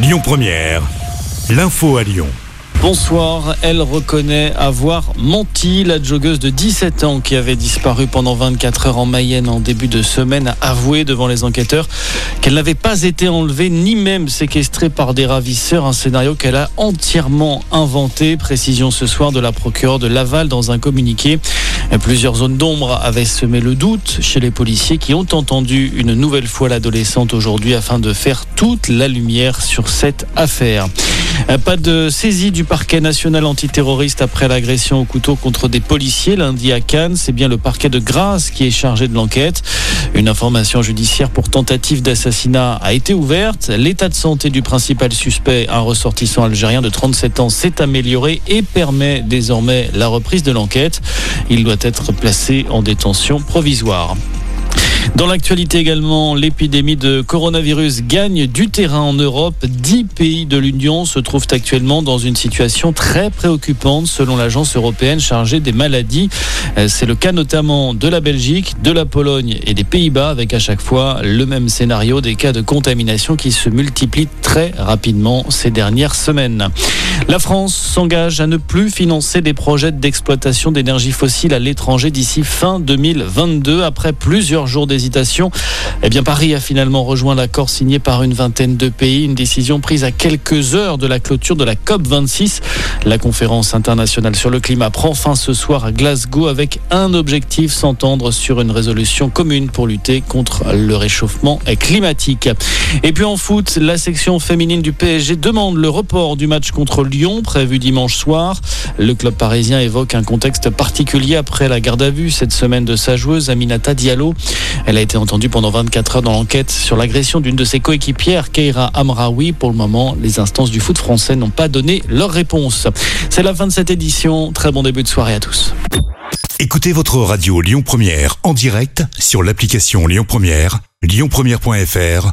Lyon Première, l'info à Lyon. Bonsoir, elle reconnaît avoir menti. La joggeuse de 17 ans qui avait disparu pendant 24 heures en Mayenne en début de semaine a avoué devant les enquêteurs qu'elle n'avait pas été enlevée ni même séquestrée par des ravisseurs. Un scénario qu'elle a entièrement inventé. Précision ce soir de la procureure de Laval dans un communiqué. Plusieurs zones d'ombre avaient semé le doute chez les policiers qui ont entendu une nouvelle fois l'adolescente aujourd'hui afin de faire toute la lumière sur cette affaire. Pas de saisie du parquet national antiterroriste après l'agression au couteau contre des policiers lundi à Cannes. C'est bien le parquet de Grasse qui est chargé de l'enquête. Une information judiciaire pour tentative d'assassinat a été ouverte. L'état de santé du principal suspect, un ressortissant algérien de 37 ans, s'est amélioré et permet désormais la reprise de l'enquête. Il doit être placé en détention provisoire. Dans l'actualité également, l'épidémie de coronavirus gagne du terrain en Europe. Dix pays de l'Union se trouvent actuellement dans une situation très préoccupante selon l'agence européenne chargée des maladies. Euh, c'est le cas notamment de la Belgique, de la Pologne et des Pays-Bas avec à chaque fois le même scénario des cas de contamination qui se multiplient très rapidement ces dernières semaines. La France s'engage à ne plus financer des projets d'exploitation d'énergie fossile à l'étranger d'ici fin 2022 après plusieurs jours d'hésitation. Eh bien, Paris a finalement rejoint l'accord signé par une vingtaine de pays, une décision prise à quelques heures de la clôture de la COP 26. La conférence internationale sur le climat prend fin ce soir à Glasgow avec un objectif s'entendre sur une résolution commune pour lutter contre le réchauffement climatique. Et puis en foot, la section féminine du PSG demande le report du match contre Lyon prévu dimanche soir. Le club parisien évoque un contexte particulier après la garde à vue cette semaine de sa joueuse Aminata Diallo. Elle a été entendue pendant 24 heures dans l'enquête sur l'agression d'une de ses coéquipières, Keira Amraoui. Pour le moment, les instances du foot français n'ont pas donné leur réponse. C'est la fin de cette édition. Très bon début de soirée à tous. Écoutez votre radio Lyon Première en direct sur l'application Lyon Première, lyonpremière.fr